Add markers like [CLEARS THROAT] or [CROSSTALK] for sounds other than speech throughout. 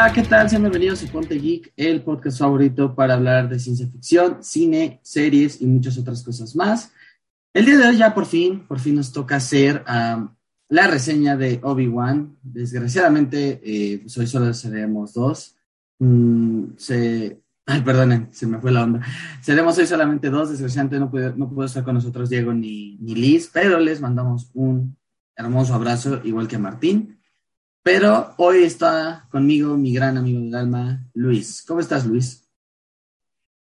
Hola, ¿qué tal? Sean bienvenidos a Ponte Geek, el podcast favorito para hablar de ciencia ficción, cine, series y muchas otras cosas más. El día de hoy ya por fin, por fin nos toca hacer um, la reseña de Obi-Wan. Desgraciadamente, eh, pues hoy solo seremos dos. Mm, se, ay, perdonen, se me fue la onda. Seremos hoy solamente dos. Desgraciadamente no pudo, no pudo estar con nosotros Diego ni, ni Liz, pero les mandamos un hermoso abrazo, igual que a Martín. Pero hoy está conmigo mi gran amigo del alma, Luis. ¿Cómo estás, Luis?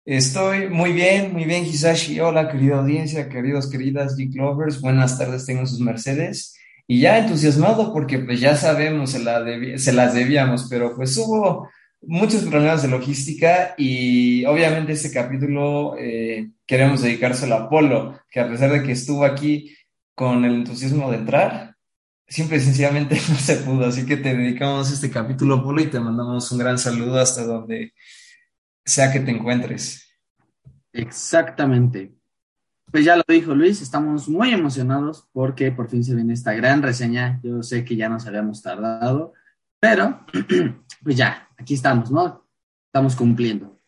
Estoy muy bien, muy bien, Hisashi. Hola, querida audiencia, queridos, queridas Geek Lovers. Buenas tardes, tengo sus mercedes. Y ya entusiasmado porque pues ya sabemos, se las debíamos, pero pues hubo muchos problemas de logística y obviamente este capítulo eh, queremos dedicárselo a Polo, que a pesar de que estuvo aquí con el entusiasmo de entrar, simple y sencillamente [LAUGHS] no se pudo, así que te dedicamos este capítulo, Polo, y te mandamos un gran saludo hasta donde sea que te encuentres. Exactamente. Pues ya lo dijo Luis, estamos muy emocionados porque por fin se viene esta gran reseña. Yo sé que ya nos habíamos tardado, pero [CLEARS THROAT] pues ya, aquí estamos, ¿no? Estamos cumpliendo.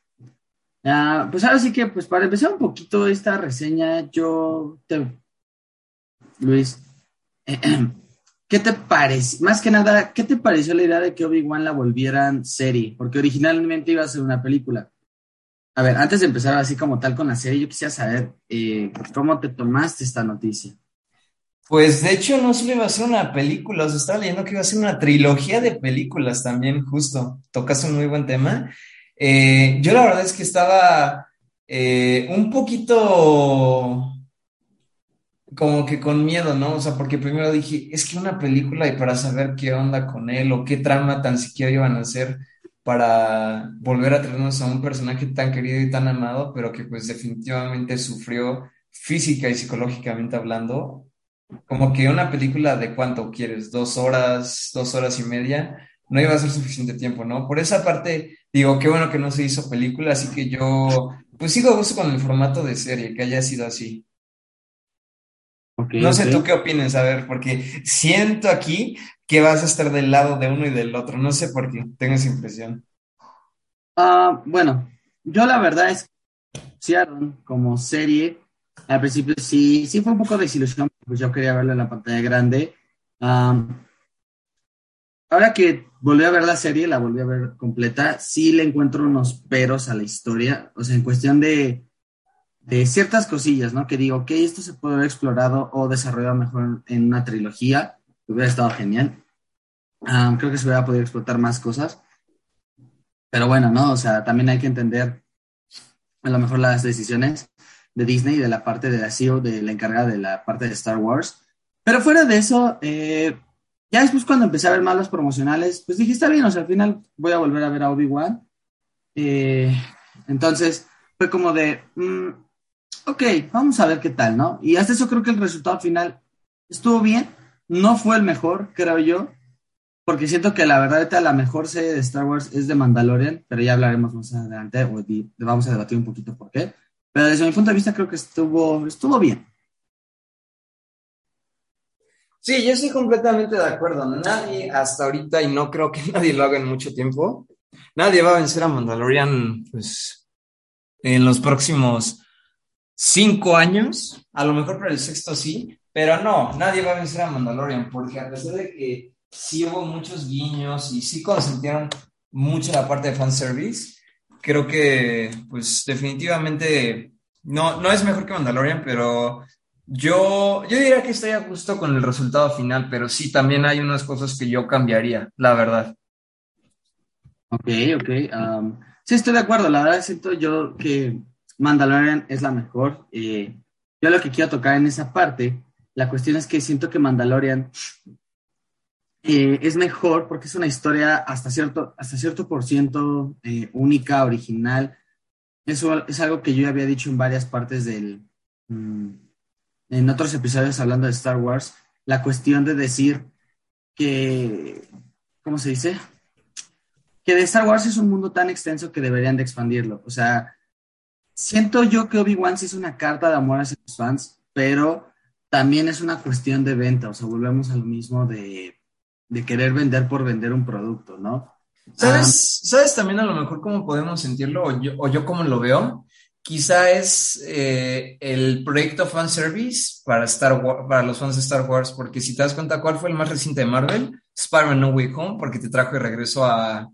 Pues ahora sí que, pues para empezar un poquito esta reseña, yo te, Luis, [CLEARS THROAT] ¿Qué te parece? Más que nada, ¿qué te pareció la idea de que Obi-Wan la volvieran serie? Porque originalmente iba a ser una película. A ver, antes de empezar así como tal con la serie, yo quisiera saber eh, cómo te tomaste esta noticia. Pues de hecho no solo iba a ser una película, os estaba leyendo que iba a ser una trilogía de películas también, justo. Tocas un muy buen tema. Eh, yo la verdad es que estaba eh, un poquito como que con miedo, ¿no? O sea, porque primero dije, es que una película y para saber qué onda con él o qué trama tan siquiera iban a hacer para volver a traernos a un personaje tan querido y tan amado, pero que pues definitivamente sufrió física y psicológicamente hablando. Como que una película de cuánto quieres, dos horas, dos horas y media, no iba a ser suficiente tiempo, ¿no? Por esa parte, digo, qué bueno que no se hizo película, así que yo, pues sigo a gusto con el formato de serie, que haya sido así no sé tú qué opines, a ver, porque siento aquí que vas a estar del lado de uno y del otro. No sé por qué, tengo esa impresión. Ah, bueno, yo la verdad es que como serie, al principio sí, sí fue un poco de desilusión, pues yo quería verla en la pantalla grande. ahora que volví a ver la serie, la volví a ver completa, sí le encuentro unos peros a la historia, o sea, en cuestión de de ciertas cosillas, ¿no? Que digo, ok, esto se puede haber explorado o desarrollado mejor en una trilogía, hubiera estado genial. creo que se hubiera podido explotar más cosas. Pero bueno, ¿no? O sea, también hay que entender a lo mejor las decisiones de Disney de la parte de la CEO, de la encargada de la parte de Star Wars. Pero fuera de eso, eh, ya después cuando empecé a ver más los promocionales, pues dije, está bien, o sea, al final voy a volver a ver a Obi-Wan. Eh, entonces, fue como de, mm, ok, vamos a ver qué tal, ¿no? Y hasta eso creo que el resultado final estuvo bien, no fue el mejor, creo yo, porque siento que la verdad la mejor serie de Star Wars es de Mandalorian, pero ya hablaremos más adelante, o vamos a debatir un poquito por qué. Pero desde mi punto de vista creo que estuvo, estuvo bien. Sí, yo estoy completamente de acuerdo. Nadie hasta ahorita, y no creo que [LAUGHS] nadie lo haga en mucho tiempo, nadie va a vencer a Mandalorian, pues, en los próximos cinco años, a lo mejor para el sexto sí, pero no, nadie va a vencer a Mandalorian, porque a pesar de que sí hubo muchos guiños y sí consintieron mucho la parte de fanservice, creo que pues definitivamente no, no es mejor que Mandalorian, pero yo, yo diría que estoy a gusto con el resultado final, pero sí también hay unas cosas que yo cambiaría, la verdad. Ok, ok. Um, sí, estoy de acuerdo. La verdad siento yo que Mandalorian es la mejor. Eh, yo lo que quiero tocar en esa parte, la cuestión es que siento que Mandalorian eh, es mejor porque es una historia hasta cierto, hasta cierto por ciento eh, única, original. Eso es algo que yo había dicho en varias partes del, mm, en otros episodios hablando de Star Wars, la cuestión de decir que, ¿cómo se dice? Que de Star Wars es un mundo tan extenso que deberían de expandirlo. O sea, siento yo que Obi-Wan sí es una carta de amor hacia los fans, pero también es una cuestión de venta, o sea, volvemos a lo mismo de, querer vender por vender un producto, ¿no? ¿Sabes, ¿Sabes también a lo mejor cómo podemos sentirlo o yo, o yo cómo lo veo? Quizá es eh, el proyecto fanservice para, Star para los fans de Star Wars, porque si te das cuenta cuál fue el más reciente de Marvel, Spider-Man No Way Home, porque te trajo de regreso a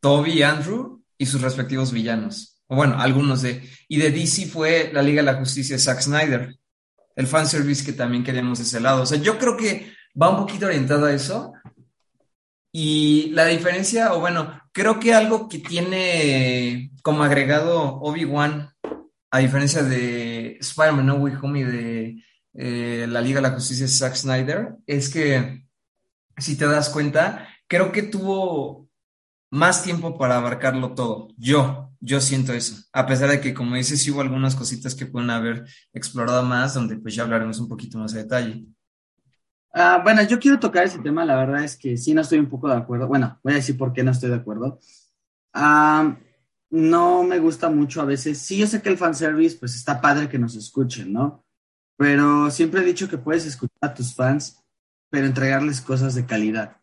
Toby y Andrew y sus respectivos villanos. O bueno, algunos de. Y de DC fue la Liga de la Justicia de Zack Snyder, el fanservice que también queríamos de ese lado. O sea, yo creo que va un poquito orientado a eso. Y la diferencia, o bueno, creo que algo que tiene como agregado Obi-Wan a diferencia de Spider-Man No Way Home y de eh, la Liga de la Justicia de Zack Snyder, es que, si te das cuenta, creo que tuvo más tiempo para abarcarlo todo. Yo, yo siento eso. A pesar de que, como dices, sí hubo algunas cositas que pueden haber explorado más, donde pues ya hablaremos un poquito más de detalle. Ah, bueno, yo quiero tocar ese tema, la verdad es que sí no estoy un poco de acuerdo. Bueno, voy a decir por qué no estoy de acuerdo. Ah, no me gusta mucho a veces. Sí, yo sé que el fanservice, pues está padre que nos escuchen, ¿no? Pero siempre he dicho que puedes escuchar a tus fans, pero entregarles cosas de calidad.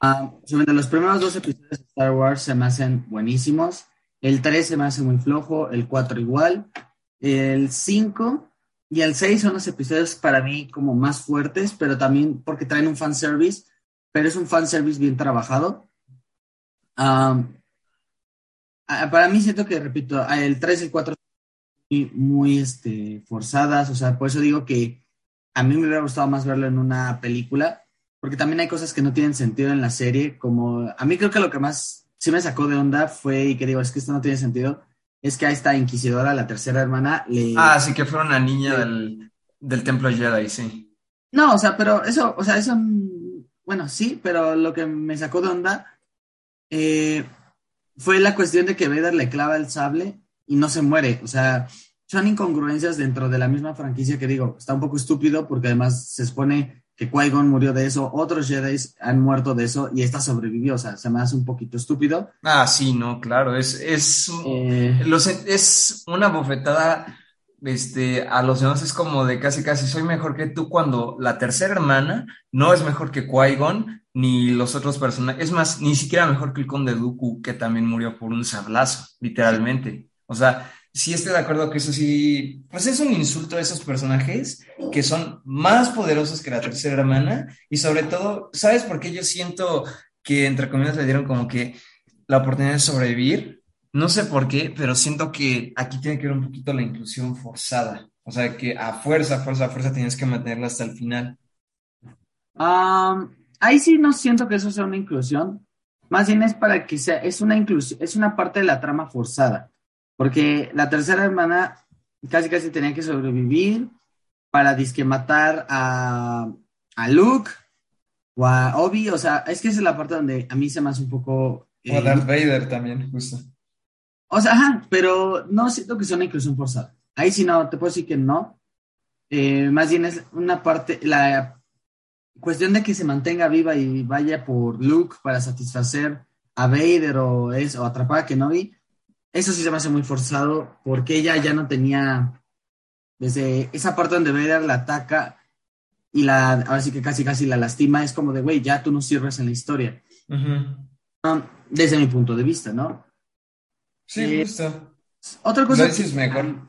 Ah, los primeros dos episodios de Star Wars se me hacen buenísimos. El 3 se me hace muy flojo, el 4 igual. El 5 y el 6 son los episodios para mí como más fuertes, pero también porque traen un fanservice, pero es un fanservice bien trabajado. Ah, para mí siento que, repito, el 3 y el 4 son muy, este, forzadas, o sea, por eso digo que a mí me hubiera gustado más verlo en una película, porque también hay cosas que no tienen sentido en la serie, como a mí creo que lo que más sí me sacó de onda fue, y que digo, es que esto no tiene sentido, es que a esta inquisidora, la tercera hermana, le... Ah, sí, que fue una niña del, del templo Jedi, sí. No, o sea, pero eso, o sea, eso, bueno, sí, pero lo que me sacó de onda, eh, fue la cuestión de que Vader le clava el sable y no se muere. O sea, son incongruencias dentro de la misma franquicia que digo, está un poco estúpido porque además se expone que Qui-Gon murió de eso, otros Jedi han muerto de eso y esta sobrevivió, o sea, se me hace un poquito estúpido. Ah, sí, no, claro, es, es, eh, es una bofetada este, a los demás es como de casi casi soy mejor que tú cuando la tercera hermana no es mejor que Qui-Gon ni los otros personajes, es más, ni siquiera mejor que el conde Dooku que también murió por un sablazo, literalmente. O sea, sí estoy de acuerdo que eso sí, pues es un insulto a esos personajes que son más poderosos que la tercera hermana y sobre todo, ¿sabes por qué yo siento que entre comillas le dieron como que la oportunidad de sobrevivir? No sé por qué, pero siento que aquí tiene que ver un poquito la inclusión forzada. O sea, que a fuerza, fuerza, fuerza tienes que mantenerla hasta el final. ahí sí no siento que eso sea una inclusión. Más bien es para que sea, es una inclusión, es una parte de la trama forzada. Porque la tercera hermana casi casi tenía que sobrevivir para disque matar a, a Luke o a Obi. O sea, es que esa es la parte donde a mí se me hace un poco. o a Darth eh, Vader también, justo. O sea, ajá, pero no siento que sea una inclusión forzada. Ahí sí no, te puedo decir que no. Eh, más bien es una parte, la cuestión de que se mantenga viva y vaya por Luke para satisfacer a Vader o, es, o atrapar a Kenobi, eso sí se me hace muy forzado porque ella ya no tenía, desde esa parte donde Vader la ataca y la, ahora sí que casi casi la lastima, es como de, güey, ya tú no sirves en la historia. Um, desde mi punto de vista, ¿no? Sí, eh, justo. Otra cosa. mejor.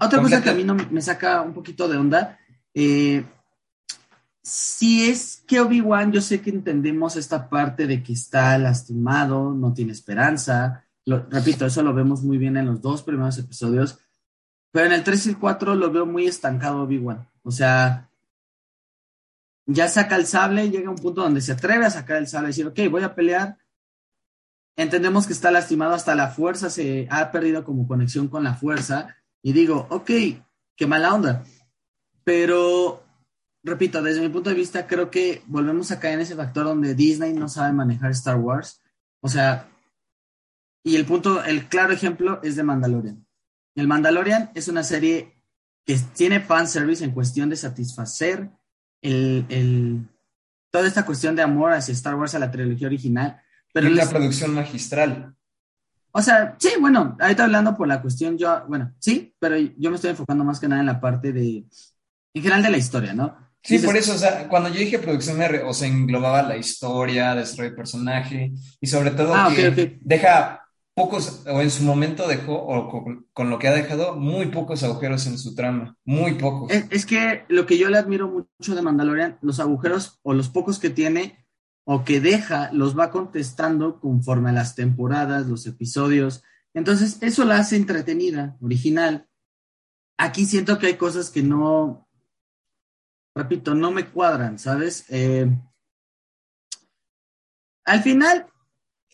Otra cosa que a mí no me saca un poquito de onda. Eh, si es que Obi-Wan, yo sé que entendemos esta parte de que está lastimado, no tiene esperanza. Lo, repito, eso lo vemos muy bien en los dos primeros episodios. Pero en el 3 y el 4 lo veo muy estancado Obi-Wan. O sea, ya saca el sable, llega a un punto donde se atreve a sacar el sable y decir, ok, voy a pelear, entendemos que está lastimado hasta la fuerza, se ha perdido como conexión con la fuerza. Y digo, ok, qué mala onda. Pero, repito, desde mi punto de vista, creo que volvemos a caer en ese factor donde Disney no sabe manejar Star Wars. O sea, y el punto, el claro ejemplo es de Mandalorian. El Mandalorian es una serie que tiene fan service en cuestión de satisfacer el, el, toda esta cuestión de amor hacia Star Wars, a la trilogía original, pero la producción magistral. O sea, sí, bueno, ahorita hablando por la cuestión, yo, bueno, sí, pero yo me estoy enfocando más que nada en la parte de, en general de la historia, ¿no? Sí, por eso, o sea, cuando yo dije producción, o sea, englobaba la historia, desarrollo de personaje y sobre todo ah, que deja pocos, o en su momento dejó, o con, lo que ha dejado, muy pocos agujeros en su trama, muy pocos. Es, que lo que yo le admiro mucho de Mandalorian, los agujeros o los pocos que tiene o que deja, los va contestando conforme a las temporadas, los episodios. Entonces, eso la hace entretenida, original. Aquí siento que hay cosas que no, repito, no me cuadran, ¿sabes? Eh, al final,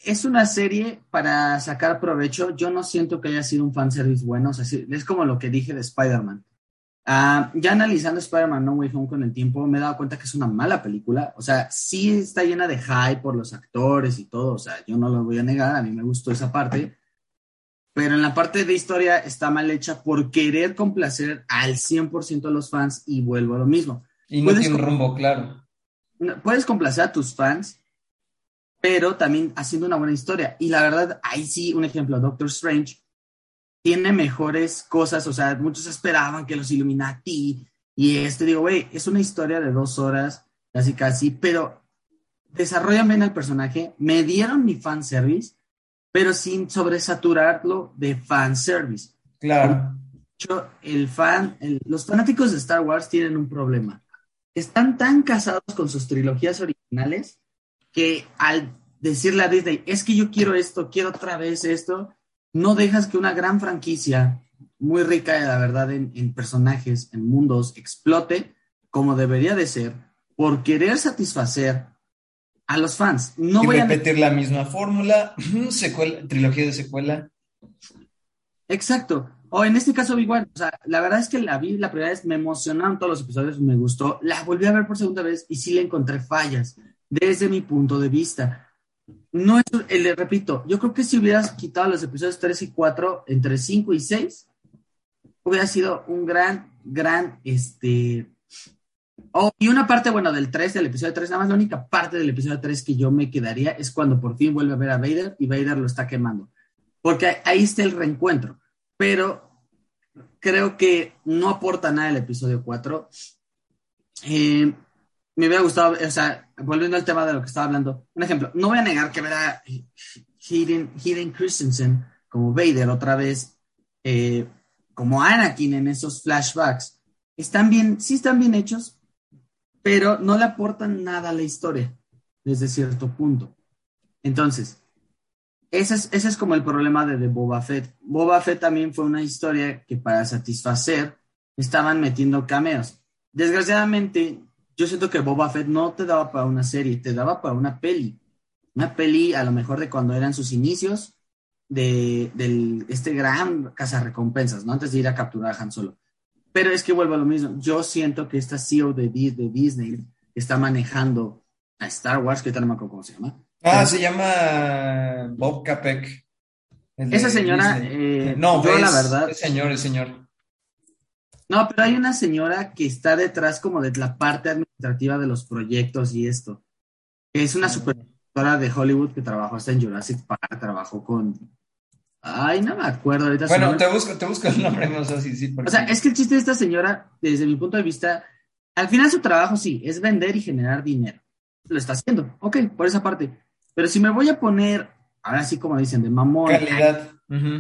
es una serie para sacar provecho. Yo no siento que haya sido un fanservice bueno. O sea, es como lo que dije de Spider-Man. Ah, ya analizando Spider-Man No Way Home con el tiempo, me he dado cuenta que es una mala película. O sea, sí está llena de hype por los actores y todo. O sea, yo no lo voy a negar, a mí me gustó esa parte. Pero en la parte de historia está mal hecha por querer complacer al 100% de los fans y vuelvo a lo mismo. Y no tiene rumbo claro. Puedes complacer a tus fans, pero también haciendo una buena historia. Y la verdad, ahí sí, un ejemplo, Doctor Strange tiene mejores cosas, o sea, muchos esperaban que los Illuminati y este, digo, güey, es una historia de dos horas, casi casi, pero desarrollan bien el personaje, me dieron mi fanservice, pero sin sobresaturarlo de fanservice. Claro. Yo, el fan, los fanáticos de Star Wars tienen un problema. Están tan casados con sus trilogías originales que al decirle a Disney, es que yo quiero esto, quiero otra vez esto, no dejas que una gran franquicia, muy rica, la verdad, en, personajes, en mundos, explote como debería de ser, por querer satisfacer a los fans. No y voy repetir la misma fórmula, [CLEARS THROAT] secuela, trilogía de secuela. Exacto. O en este caso, igual, o sea, la verdad es que la vi la primera vez, me emocionaron todos los episodios, me gustó. La volví a ver por segunda vez y sí le encontré fallas desde mi punto de vista. No es, eh, le repito, yo creo que si hubieras quitado los episodios 3 y 4, entre 5 y 6, hubiera sido un gran, gran, este... Oh, y una parte, bueno, del 3, del episodio 3, nada más la única parte del episodio 3 que yo me quedaría es cuando por fin vuelve a ver a Vader y Vader lo está quemando. Porque ahí está el reencuentro. Pero creo que no aporta nada el episodio 4. Eh, me hubiera gustado, o sea, volviendo al tema de lo que estaba hablando, un ejemplo, no voy a negar que ver a Hayden, Christensen como Vader otra vez, eh, como Anakin en esos flashbacks, están bien, sí están bien hechos, pero no le aportan nada a la historia desde cierto punto. Entonces, ese es, ese es como el problema de, de Boba Fett. Boba Fett también fue una historia que para satisfacer estaban metiendo cameos. Desgraciadamente, yo siento que Boba Fett no te daba para una serie, te daba para una peli. Una peli a lo mejor de cuando eran sus inicios de, este gran cazarrecompensas, ¿no? Antes de ir a capturar a Han Solo. Pero es que vuelvo a lo mismo. Yo siento que esta CEO de, de Disney está manejando a Star Wars, que tal no me acuerdo cómo se llama. Ah, se llama Bob Capek. Esa señora, eh, no, yo la verdad. El señor, el señor. No, pero hay una señora que está detrás como de la parte administrativa de los proyectos y esto. Es una ah. supervisora de Hollywood que trabajó hasta en Jurassic Park, trabajó con... Ay, no me acuerdo ahorita. Bueno, te busco, te busco el nombre, no sé si sí. O sea, es que el chiste de esta señora, desde mi punto de vista, al final su trabajo sí, es vender y generar dinero. Lo está haciendo, ok, por esa parte. Pero si me voy a poner, ahora sí como dicen, de mamón. Calidad.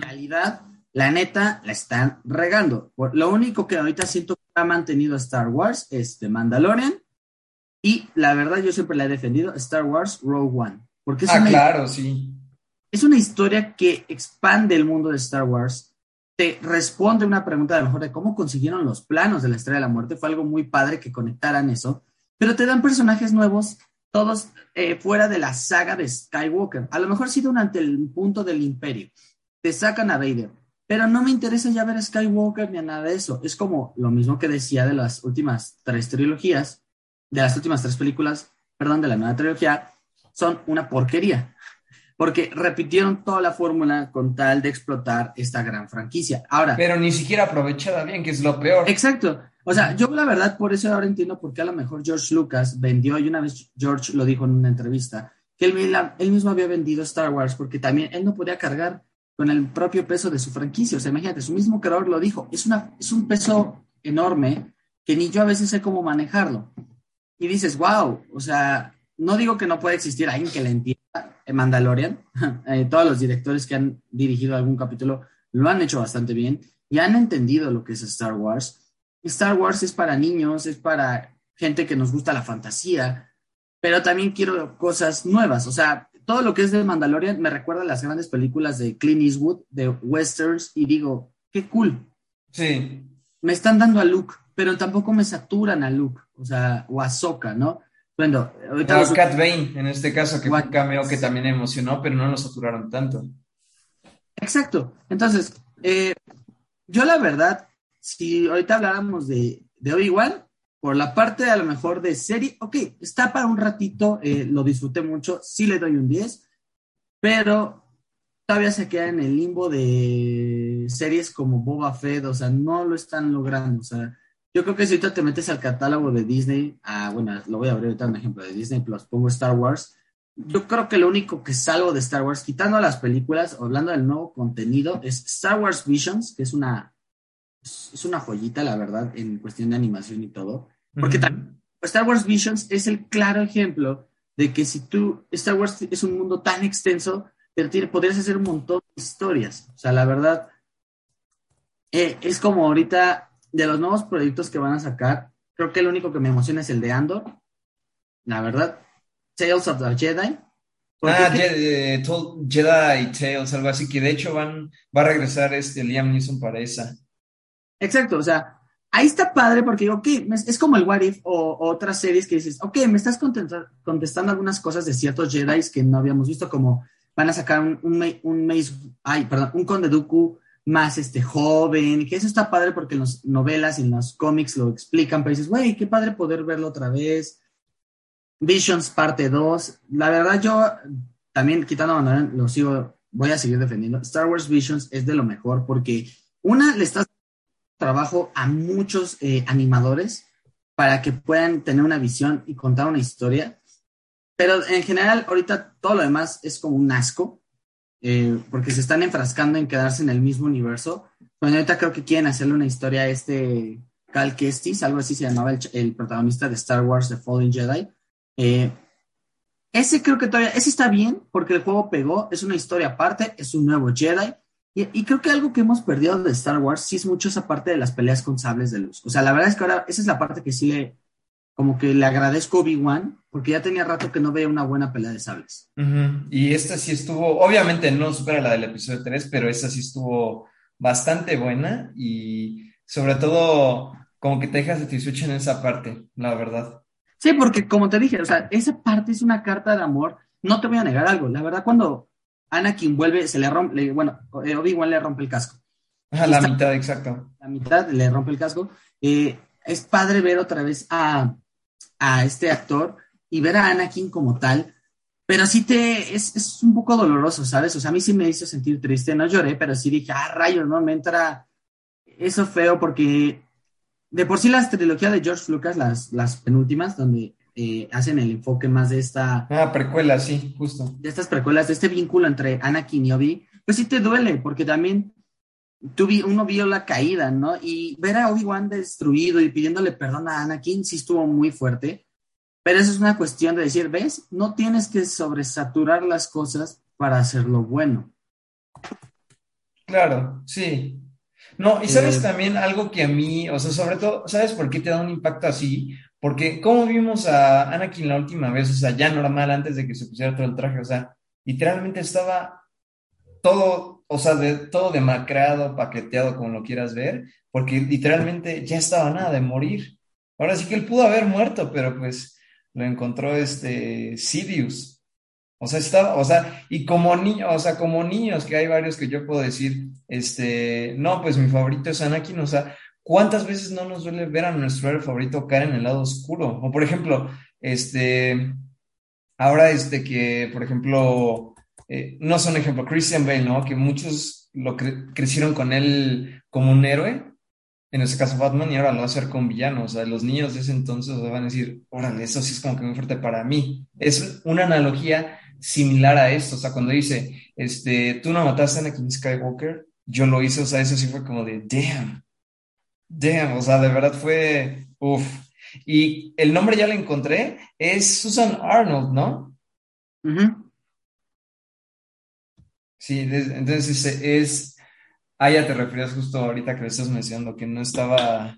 Calidad la neta la están regando. Lo único que ahorita siento que ha mantenido Star Wars es The Mandalorian y la verdad yo siempre la he defendido, Star Wars Rogue One. Porque es ah, claro, sí. Es una historia que expande el mundo de Star Wars, te responde una pregunta a lo mejor de cómo consiguieron los planos de la Estrella de la Muerte, fue algo muy padre que conectaran eso, pero te dan personajes nuevos, todos eh, fuera de la saga de Skywalker, a lo mejor sí durante el punto del imperio. Te sacan a Vader, pero no me interesa ya ver a Skywalker ni a nada de eso. Es como lo mismo que decía de las últimas tres trilogías, de las últimas tres películas, perdón, de la nueva trilogía, son una porquería. [LAUGHS] Porque repitieron toda la fórmula con tal de explotar esta gran franquicia. Ahora. Pero ni siquiera aprovechada bien, que es lo peor. Exacto. O sea, yo la verdad, por eso ahora entiendo por qué a lo mejor George Lucas vendió, y una vez George lo dijo en una entrevista, que él, él mismo había vendido Star Wars porque también él no podía cargar con el propio peso de su franquicia. O sea, imagínate, su mismo creador lo dijo, es, una, es un peso enorme que ni yo a veces sé cómo manejarlo. Y dices, wow, o sea, no digo que no pueda existir alguien que le entienda en Mandalorian. [LAUGHS] Eh, todos los directores que han dirigido algún capítulo lo han hecho bastante bien y han entendido lo que es Star Wars. Star Wars es para niños, es para gente que nos gusta la fantasía, pero también quiero cosas nuevas. O sea, todo lo que es de Mandalorian me recuerda a las grandes películas de Clint Eastwood, de westerns, y digo, qué cool. Sí. Me están dando a Luke, pero tampoco me saturan a Luke, o sea, o a Soka, ¿no? Bueno, ahorita. Cat Bane, en este caso, que fue un cameo que también emocionó, pero no lo saturaron tanto. Exacto. Entonces, eh, yo la verdad, si ahorita habláramos de, de Obi-Wan, por la parte a lo mejor de serie, ok, está para un ratito, eh, lo disfruté mucho, sí le doy un 10, pero todavía se queda en el limbo de series como Boba Fett, o sea, no lo están logrando, o sea, yo creo que si ahorita te metes al catálogo de Disney, ah, bueno, lo voy a abrir ahorita un ejemplo de Disney Plus, pongo Star Wars, yo creo que lo único que salgo de Star Wars, quitando las películas, hablando del nuevo contenido, es Star Wars Visions, que es una, es una joyita, la verdad, en cuestión de animación y todo. Porque también Star Wars Visions es el claro ejemplo de que si tú, Star Wars es un mundo tan extenso, pero tiene, podrías hacer un montón de historias. O sea, la verdad, eh, es como ahorita de los nuevos proyectos que van a sacar, creo que el único que me emociona es el de Andor, la verdad, Tales of the Jedi. Ah, Jedi, Jedi, Tales, algo así, que de hecho van, va a regresar este Liam Neeson para esa. Exacto, o sea, ahí está padre porque digo, ok, es como el What If o, otras series que dices, ok, me estás contestando algunas cosas de ciertos Jedi que no habíamos visto, como van a sacar un, un, un ay, perdón, un Conde Dooku más este joven, que eso está padre porque en las novelas y en los cómics lo explican, pero dices, güey, qué padre poder verlo otra vez. Visions parte 2. La verdad, yo también quitando a lo sigo, voy a seguir defendiendo. Star Wars Visions es de lo mejor porque, una, le estás trabajo a muchos eh, animadores para que puedan tener una visión y contar una historia. Pero en general, ahorita todo lo demás es como un asco, eh, porque se están enfrascando en quedarse en el mismo universo. Bueno, ahorita creo que quieren hacerle una historia a este Cal Kestis, algo así se llamaba el, protagonista de Star Wars, The Fallen Jedi. Eh, ese creo que todavía, ese está bien, porque el juego pegó, es una historia aparte, es un nuevo Jedi, y, creo que algo que hemos perdido de Star Wars sí es mucho esa parte de las peleas con sables de luz. O sea, la verdad es que ahora esa es la parte que sí le, como que le agradezco a Obi-Wan, porque ya tenía rato que no veía una buena pelea de sables. Y esta sí estuvo, obviamente no supera la del episodio 3, pero esa sí estuvo bastante buena y sobre todo como que te deja satisfecho en esa parte, la verdad. Sí, porque como te dije, o sea, esa parte es una carta de amor. No te voy a negar algo. La verdad, cuando Anakin vuelve, se le rompe, bueno, eh, Obi-Wan le rompe el casco. A la mitad, exacto. La mitad le rompe el casco. Eh, es padre ver otra vez a, este actor y ver a Anakin como tal, pero sí te, es, un poco doloroso, ¿sabes? O sea, a mí sí me hizo sentir triste, no lloré, pero sí dije, ah, rayos, ¿no? Me entra eso feo porque de por sí las trilogías de George Lucas, las, las penúltimas, donde eh, hacen el enfoque más de esta... Ah, precuela, sí, justo. De estas precuelas, de este vínculo entre Anakin y Obi, pues sí te duele, porque también tú uno vio la caída, ¿no? Y ver a Obi-Wan destruido y pidiéndole perdón a Anakin sí estuvo muy fuerte, pero eso es una cuestión de decir, ¿ves? No tienes que sobresaturar las cosas para hacerlo bueno. Claro, sí. No, y sabes eh, también algo que a mí, o sea, sobre todo, ¿sabes por qué te da un impacto así? Porque como vimos a Anakin la última vez, o sea, ya normal antes de que se pusiera todo el traje, o sea, literalmente estaba todo, o sea, de, todo demacrado, paqueteado, como lo quieras ver, porque literalmente ya estaba nada de morir. Ahora sí que él pudo haber muerto, pero pues lo encontró este Sidious. O sea, estaba, o sea, y como niño, o sea, como niños, que hay varios que yo puedo decir, este, no, pues mi favorito es Anakin, o sea, ¿Cuántas veces no nos duele ver a nuestro héroe favorito caer en el lado oscuro? O por ejemplo, este, ahora este que, por ejemplo, eh, no son ejemplo, Christian Bale, ¿no? Que muchos lo crecieron con él como un héroe, en ese caso Batman, y ahora lo va a hacer con villanos. O sea, los niños de ese entonces van a decir, órale, eso sí es como que muy fuerte para mí. Es una analogía similar a esto. O sea, cuando dice, este, tú no mataste a Anakin Skywalker, yo lo hice, o sea, eso sí fue como de, damn, Damn, o sea, de verdad fue, Uf. Y el nombre ya lo encontré, es Susan Arnold, ¿no? Sí, entonces es, ah, ya te referías justo ahorita que lo estás mencionando, que no estaba,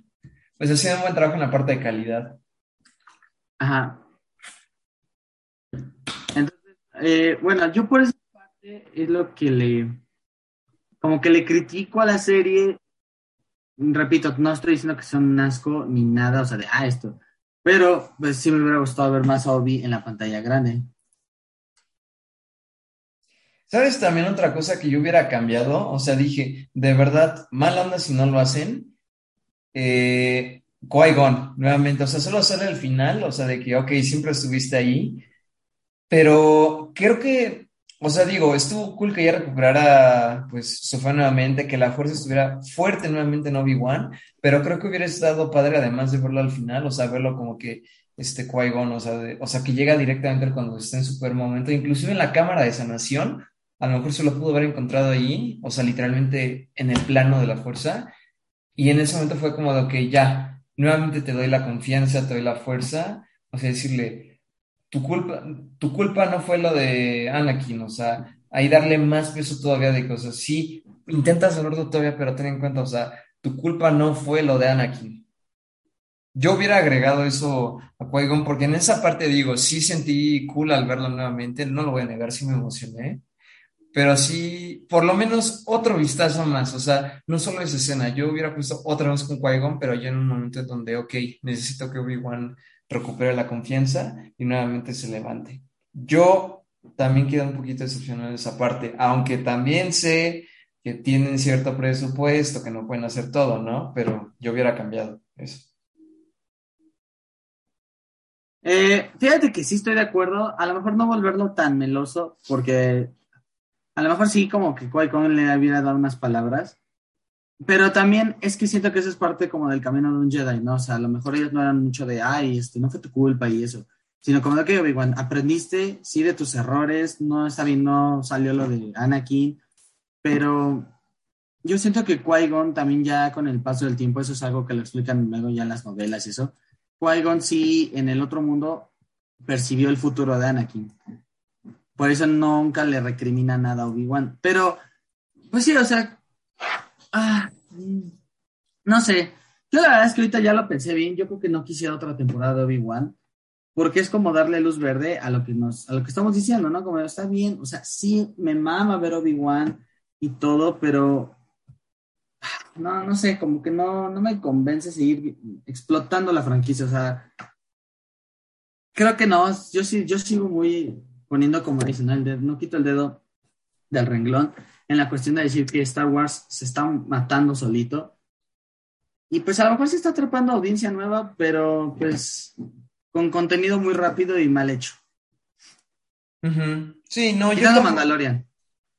pues haciendo un buen trabajo en la parte de calidad. Ajá. Entonces, eh, bueno, yo por esa parte es lo que le, como que le critico a la serie. Repito, no estoy diciendo que sea un asco ni nada, o sea, de, ah, esto. Pero, pues sí me hubiera gustado ver más a Obi en la pantalla grande. ¿Sabes también otra cosa que yo hubiera cambiado? O sea, dije, de verdad, mal onda si no lo hacen. Eh, Qui-Gon, nuevamente, o sea, solo sale al final, o sea, de que, ok, siempre estuviste ahí, pero creo que, o sea, digo, estuvo cool que ya recuperara, pues, su fe nuevamente, que la fuerza estuviera fuerte nuevamente en Obi-Wan, pero creo que hubiera estado padre, además de verlo al final, o sea, verlo como que, este Qui-Gon, o sea, o sea, que llega directamente cuando está en super momento, inclusive en la cámara de sanación, a lo mejor se lo pudo haber encontrado ahí, o sea, literalmente en el plano de la fuerza, y en ese momento fue como de, que ya, nuevamente te doy la confianza, te doy la fuerza, o sea, decirle, tu culpa, tu culpa no fue lo de Anakin, o sea, ahí darle más peso todavía de cosas, sí, intentas hacerlo todavía, pero ten en cuenta, o sea, tu culpa no fue lo de Anakin. Yo hubiera agregado eso a qui porque en esa parte digo, sí sentí cool al verlo nuevamente, no lo voy a negar, sí me emocioné, pero sí, por lo menos otro vistazo más, o sea, no solo esa escena, yo hubiera puesto otra vez con Qui-Gon, pero ya en un momento donde, ok, necesito que Obi-Wan recupere la confianza y nuevamente se levante. Yo también quedo un poquito decepcionado de esa parte, aunque también sé que tienen cierto presupuesto, que no pueden hacer todo, ¿no? Pero yo hubiera cambiado eso. Eh, fíjate que sí estoy de acuerdo, a lo mejor no volverlo tan meloso, porque a lo mejor sí, como que Qui-Gon le hubiera dado unas palabras, pero también es que siento que eso es parte como del camino de un Jedi, ¿no? O sea, a lo mejor ellos no eran mucho de, ay, este, no fue tu culpa y eso, sino como de que, Obi-Wan, aprendiste, sí, de tus errores, no está bien, no salió lo de Anakin, pero yo siento que Qui-Gon también ya con el paso del tiempo, eso es algo que lo explican luego ya en las novelas y eso, Qui-Gon sí en el otro mundo percibió el futuro de Anakin. Por eso nunca le recrimina nada a Obi-Wan. Pero, pues sí, o sea, ah, no sé. Yo la verdad es que ahorita ya lo pensé bien. Yo creo que no quisiera otra temporada de Obi-Wan. Porque es como darle luz verde a lo que nos, a lo que estamos diciendo, ¿no? Como está bien, o sea, sí me mama ver Obi-Wan y todo, pero no, no sé, como que no, no me convence seguir explotando la franquicia. O sea, creo que no, yo sí, yo sigo muy, poniendo como adicional, no quito el dedo del renglón en la cuestión de decir que Star Wars se está matando solito. Y pues a lo mejor se está atrapando audiencia nueva, pero pues con contenido muy rápido y mal hecho. Sí, no, yo. Mandalorian.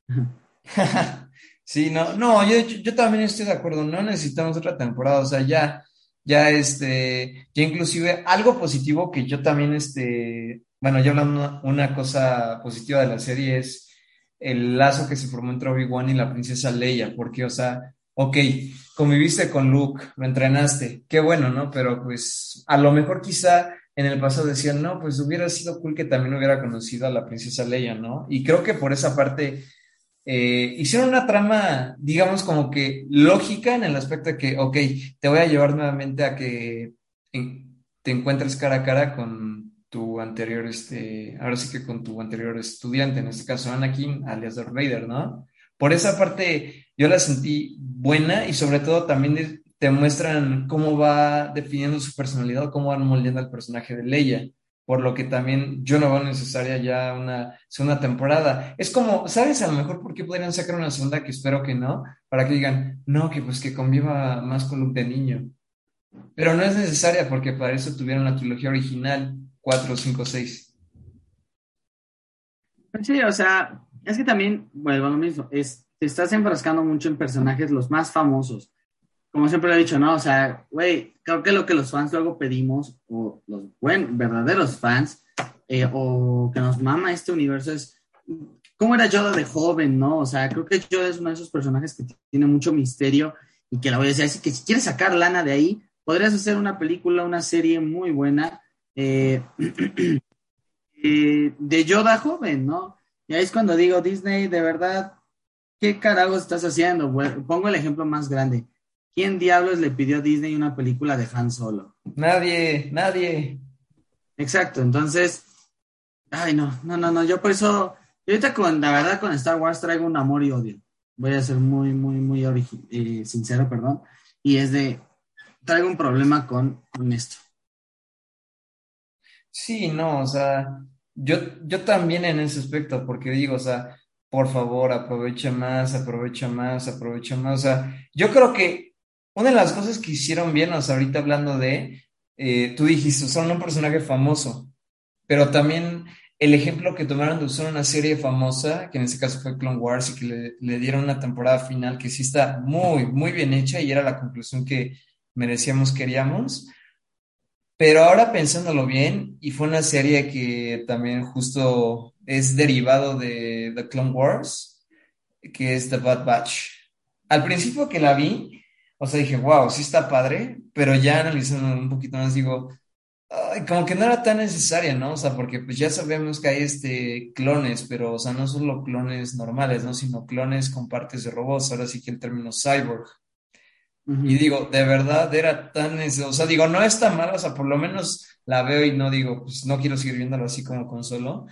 [LAUGHS] sí, no, no, yo, yo también estoy de acuerdo, no necesitamos otra temporada, o sea, ya, ya este, ya inclusive algo positivo que yo también, este, bueno, ya hablando una cosa positiva de la serie es el lazo que se formó entre Obi-Wan y la princesa Leia, porque, o sea, ok, conviviste con Luke, lo entrenaste, qué bueno, ¿no? Pero pues a lo mejor quizá en el pasado decían, no, pues hubiera sido cool que también hubiera conocido a la princesa Leia, ¿no? Y creo que por esa parte eh, hicieron una trama, digamos, como que lógica en el aspecto de que, ok, te voy a llevar nuevamente a que te encuentres cara a cara con tu anterior, este, ahora sí que con tu anterior estudiante, en este caso Anakin, alias Darth Vader, ¿no? Por esa parte yo la sentí buena y sobre todo también te muestran cómo va definiendo su personalidad, cómo van moldeando al personaje de Leia, por lo que también yo no veo necesaria ya una segunda temporada. Es como, ¿sabes? A lo mejor por qué podrían sacar una segunda, que espero que no, para que digan, no, que pues que conviva más con Luke de niño. Pero no es necesaria porque para eso tuvieron la trilogía original 4, 5, 6. Sí, o sea, es que también, bueno, lo mismo, es, te estás enfrascando mucho en personajes los más famosos. Como siempre lo he dicho, ¿no? O sea, güey, creo que lo que los fans luego pedimos, o los buen, verdaderos fans, eh, o que nos mama este universo es, ¿cómo era Yoda de joven, no? O sea, creo que Yoda es uno de esos personajes que tiene mucho misterio y que la voy a decir, así que si quieres sacar lana de ahí, podrías hacer una película, una serie muy buena eh, eh, de Yoda joven, ¿no? Y ahí es cuando digo, Disney, de verdad, ¿qué carajos estás haciendo? pongo el ejemplo más grande. ¿Quién diablos le pidió a Disney una película de Han Solo? Nadie, nadie. Exacto, entonces, ay no, no, no, no, yo por eso, yo ahorita con, la verdad, con Star Wars traigo un amor y odio. Voy a ser muy, muy, muy eh, sincero, perdón. Y es de, traigo un problema con, con esto. Sí, no, o sea, yo, yo también en ese aspecto, porque digo, o sea, por favor, aprovecha más, aprovecha más, aprovecha más. O sea, yo creo que una de las cosas que hicieron bien, o sea, ahorita hablando de, eh, tú dijiste, son un personaje famoso, pero también el ejemplo que tomaron de usar una serie famosa, que en este caso fue Clone Wars, y que le, le, dieron una temporada final que sí está muy, muy bien hecha y era la conclusión que merecíamos, queríamos. Pero ahora pensándolo bien, y fue una serie que también justo es derivado de The Clone Wars, que es The Bad Batch. Al principio que la vi, o sea, dije, wow, sí está padre, pero ya analizando un poquito más, digo, como que no era tan necesaria, ¿no? O sea, porque pues ya sabemos que hay este clones, pero, o sea, no solo clones normales, ¿no? Sino clones con partes de robots, ahora sí que el término cyborg. Y digo, de verdad era tan, o sea, digo, no es tan mala, o sea, por lo menos la veo y no digo, pues no quiero seguir viéndolo así como con solo,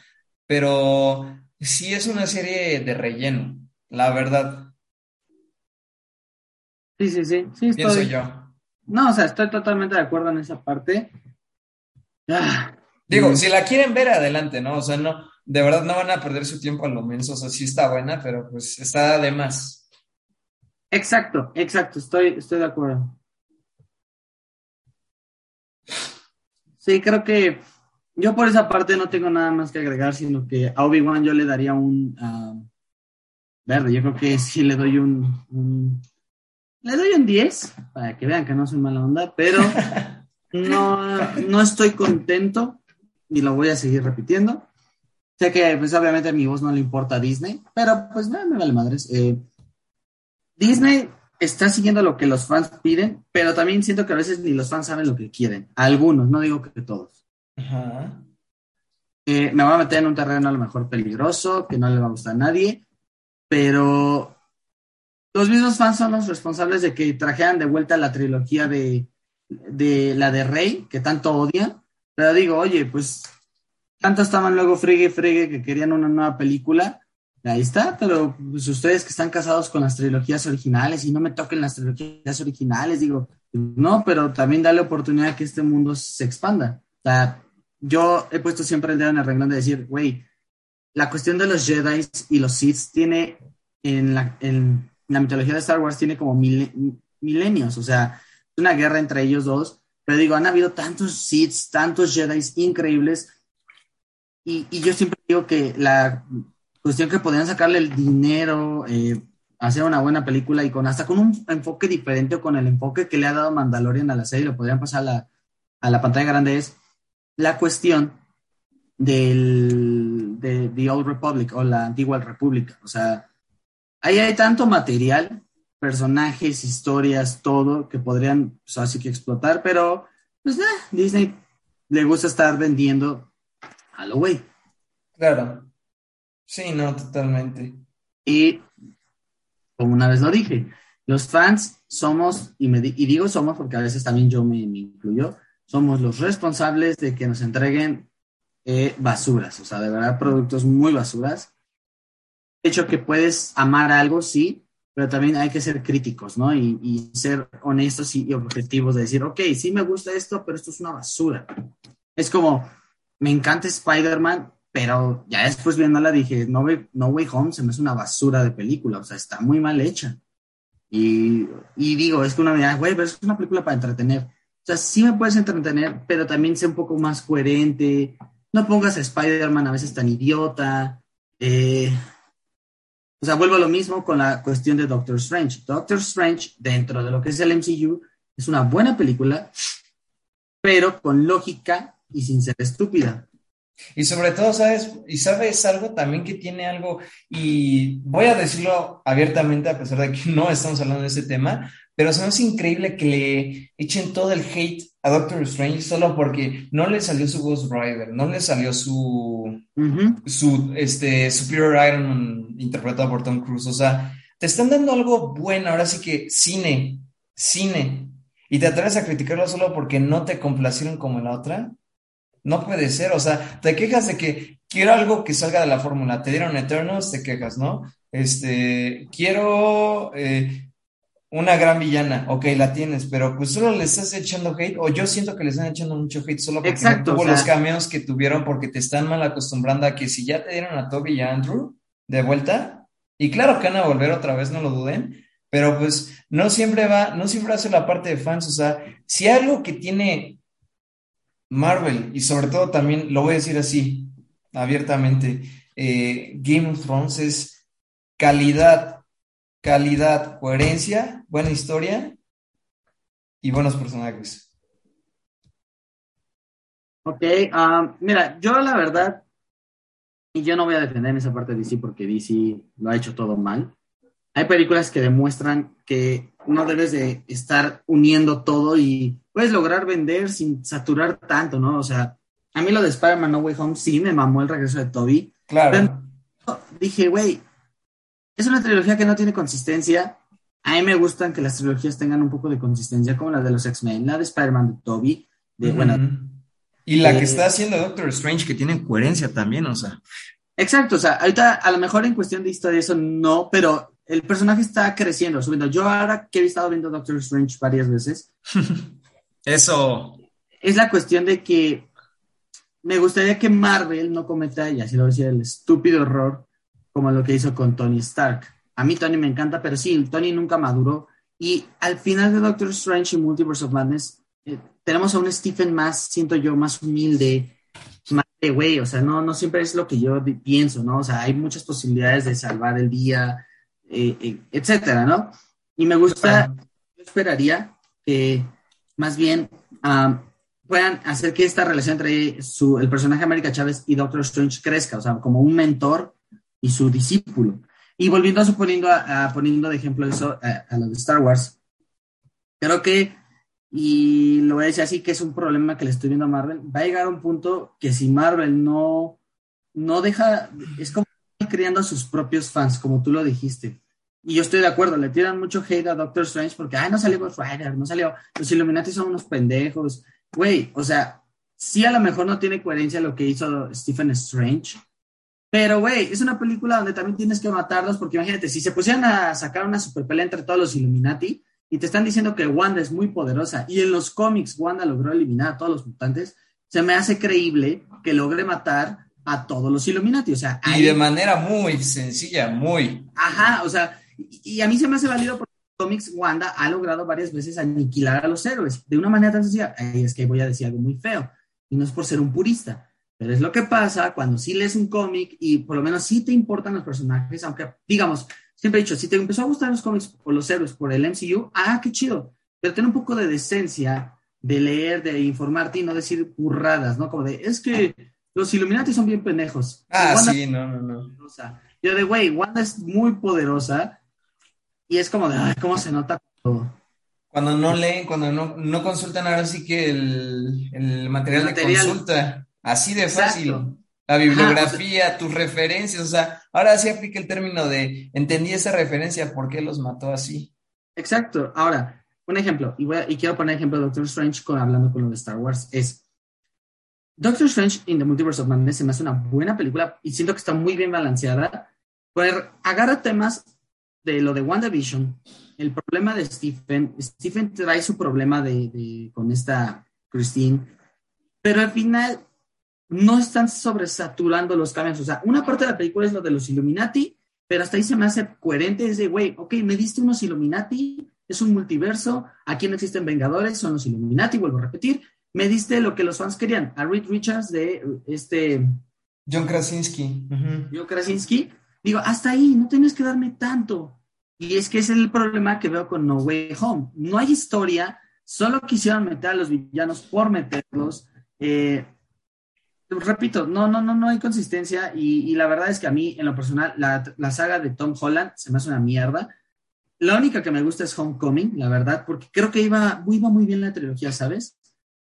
pero sí es una serie de relleno, la verdad. Sí, sí, sí, sí, estoy... Pienso yo. No, o sea, estoy totalmente de acuerdo en esa parte. Ah, digo, si la quieren ver, adelante, ¿no? O sea, no, de verdad no van a perder su tiempo a lo menos, o sea, sí está buena, pero pues está de más. Exacto, exacto, estoy, estoy de acuerdo. Sí, creo que yo por esa parte no tengo nada más que agregar, sino que a Obi-Wan yo le daría un ah, verde. Yo creo que [LAUGHS] sí le doy un, le doy un 10, para que vean que no soy mala onda, pero [LAUGHS] no, no estoy contento y lo voy a seguir repitiendo. Sé que pues obviamente a mi voz no le importa a Disney, pero pues me vale madres. Eh, Disney está siguiendo lo que los fans piden, pero también siento que a veces ni los fans saben lo que quieren. Algunos, no digo que todos. Eh, me voy a meter en un terreno a lo mejor peligroso, que no le va a gustar a nadie, pero los mismos fans son los responsables de que trajeran de vuelta la trilogía de, de la de Rey, que tanto odian. Pero digo, oye, pues tanto estaban luego fregue fregue que querían una nueva película Ahí está, pero pues, ustedes que están casados con las trilogías originales y no me toquen las trilogías originales, digo, no, pero también dale oportunidad que este mundo se expanda. O sea, yo he puesto siempre el dedo en el renglón de decir, güey, la cuestión de los Jedi y los Sith tiene en la, en la mitología de Star Wars tiene como milenios, o sea, es una guerra entre ellos dos, pero digo, han habido tantos Sith, tantos Jedi increíbles, y, y yo siempre digo que la cuestión que podrían sacarle el dinero, eh, hacer una buena película y con hasta con un enfoque diferente o con el enfoque que le ha dado Mandalorian a la serie, lo podrían pasar a la, a la pantalla grande, es la cuestión del, de The Old Republic o la antigua república. O sea, ahí hay tanto material, personajes, historias, todo que podrían, pues, así que explotar, pero pues Disney le gusta estar vendiendo a lo güey. Claro. Sí, no, totalmente. Y como una vez lo dije, los fans somos, y, me, y digo somos porque a veces también yo me, incluyo, somos los responsables de que nos entreguen eh, basuras, o sea, de verdad productos muy basuras. De hecho, que puedes amar algo, sí, pero también hay que ser críticos, ¿no? Y, y ser honestos y, y, objetivos de decir, ok, sí me gusta esto, pero esto es una basura. Es como, me encanta Spider-Man, pero ya después viéndola dije, no no Way Home se me hace una basura de película, o sea, está muy mal hecha. Y, y digo, es que una me güey, pero es una película para entretener. O sea, sí me puedes entretener, pero también sé un poco más coherente. No pongas a Spider-Man a veces tan idiota. Eh, o sea, vuelvo a lo mismo con la cuestión de Doctor Strange. Doctor Strange, dentro de lo que es el MCU, es una buena película, pero con lógica y sin ser estúpida. Y sobre todo, ¿sabes? Y sabes algo también que tiene algo, y voy a decirlo abiertamente a pesar de que [LAUGHS] no estamos hablando de ese tema, pero se me hace increíble que le echen todo el hate a Doctor Strange solo porque no le salió su Ghost Rider, no le salió su, su este, Superior Iron Man interpretado por Tom Cruise. O sea, te están dando algo bueno, ahora sí que cine, cine, y te atreves a criticarlo solo porque no te complacieron como la otra. No puede ser, o sea, te quejas de que quiero algo que salga de la fórmula. Te dieron Eternals, te quejas, ¿no? Este, quiero eh, una gran villana, ok, la tienes, pero pues solo le estás echando hate, o yo siento que le están echando mucho hate solo porque Exacto, no tuvo los cameos que tuvieron, porque te están mal acostumbrando a que si ya te dieron a Toby y a Andrew de vuelta, y claro que van a volver otra vez, no lo duden, pero pues no siempre va, no siempre hace la parte de fans, o sea, si algo que tiene Marvel, y sobre todo también, lo voy a decir así, abiertamente, eh, Game of Thrones es calidad, calidad, coherencia, buena historia y buenos personajes. Ok, ah, mira, yo la verdad, y yo no voy a defender esa parte de DC porque DC lo ha hecho todo mal. Hay películas que demuestran que no debes de estar uniendo todo y puedes lograr vender sin saturar tanto, ¿no? O sea, a mí lo de Spider-Man No Way Home sí me mamó el regreso de Toby. Claro. dije, güey, es una trilogía que no tiene consistencia. A mí me gustan que las trilogías tengan un poco de consistencia, como la de los X-Men, la de Spider-Man de Toby, de, Y la que está haciendo Doctor Strange, que tiene coherencia también, o sea. Exacto, o sea, ahorita a lo mejor en cuestión de historia eso no, pero el personaje está creciendo, subiendo. Yo ahora que he estado viendo Doctor Strange varias veces, [LAUGHS] Eso. Es la cuestión de que me gustaría que Marvel no cometa, y así lo decía, el estúpido error como lo que hizo con Tony Stark. A mí Tony me encanta, pero sí, Tony nunca maduró. Y al final de Doctor Strange y Multiverse of Madness, eh, tenemos a un Stephen más, siento yo, más humilde, más de güey, o sea, no, no siempre es lo que yo pienso, ¿no? O sea, hay muchas posibilidades de salvar el día, eh, eh, etcétera, ¿no? Y me gusta, yo esperaría que más bien puedan hacer que esta relación entre el personaje América Chávez y Doctor Strange crezca, o sea, como un mentor y su discípulo. Y volviendo a suponiendo, a, poniendo de ejemplo eso a, lo de Star Wars, creo que, y lo voy a decir así, que es un problema que le estoy viendo a Marvel, va a llegar a un punto que si Marvel no, no deja, es como creando a sus propios fans, como tú lo dijiste. Y yo estoy de acuerdo, le tiran mucho hate a Doctor Strange porque, ay, no salió Ghost Rider, no salió, los Illuminati son unos pendejos. Güey, o sea, sí a lo mejor no tiene coherencia lo que hizo Stephen Strange, pero, güey, es una película donde también tienes que matarlos porque imagínate, si se pusieran a sacar una super pelea entre todos los Illuminati y te están diciendo que Wanda es muy poderosa y en los cómics Wanda logró eliminar a todos los mutantes, se me hace creíble que logre matar a todos los Illuminati, o sea... Y de manera muy sencilla, muy... Ajá, o sea, y, a mí se me hace válido porque cómics Wanda ha logrado varias veces aniquilar a los héroes de una manera tan sencilla. es que voy a decir algo muy feo y no es por ser un purista, pero es lo que pasa cuando sí lees un cómic y por lo menos sí te importan los personajes, aunque digamos, siempre he dicho, si te empezó a gustar los cómics o los héroes por el MCU, ah, qué chido, pero ten un poco de decencia de leer, de informarte y no decir burradas, ¿no? Como de, es que los Illuminati son bien pendejos. Ah, sí, no, no, no. Yo de, güey, Wanda es muy poderosa y es como de, ay, ¿cómo se nota todo? Cuando no leen, cuando no, no consultan ahora sí que el, material, de consulta, así de fácil. La bibliografía, tus referencias, o sea, ahora sí aplica el término de entendí esa referencia, ¿por qué los mató así? Exacto. Ahora, un ejemplo, y, voy y quiero poner ejemplo de Doctor Strange con, hablando con lo de Star Wars, es Doctor Strange in the Multiverse of Madness se me hace una buena película y siento que está muy bien balanceada. Agarra temas de lo de WandaVision, el problema de Stephen, Stephen trae su problema de, con esta Christine, pero al final no están sobresaturando los cambios. O sea, una parte de la película es lo de los Illuminati, pero hasta ahí se me hace coherente. Es de, güey, ok, me diste unos Illuminati, es un multiverso, aquí no existen Vengadores, son los Illuminati, vuelvo a repetir. Me diste lo que los fans querían, a Reed Richards de este... John Krasinski. John Krasinski, Digo, hasta ahí, no tienes que darme tanto. Y es que es el problema que veo con No Way Home. No hay historia, solo quisieron meter a los villanos por meterlos. Eh, repito, no, no, no, no hay consistencia y, la verdad es que a mí, en lo personal, la, saga de Tom Holland se me hace una mierda. La única que me gusta es Homecoming, la verdad, porque creo que iba, iba muy bien la trilogía, ¿sabes?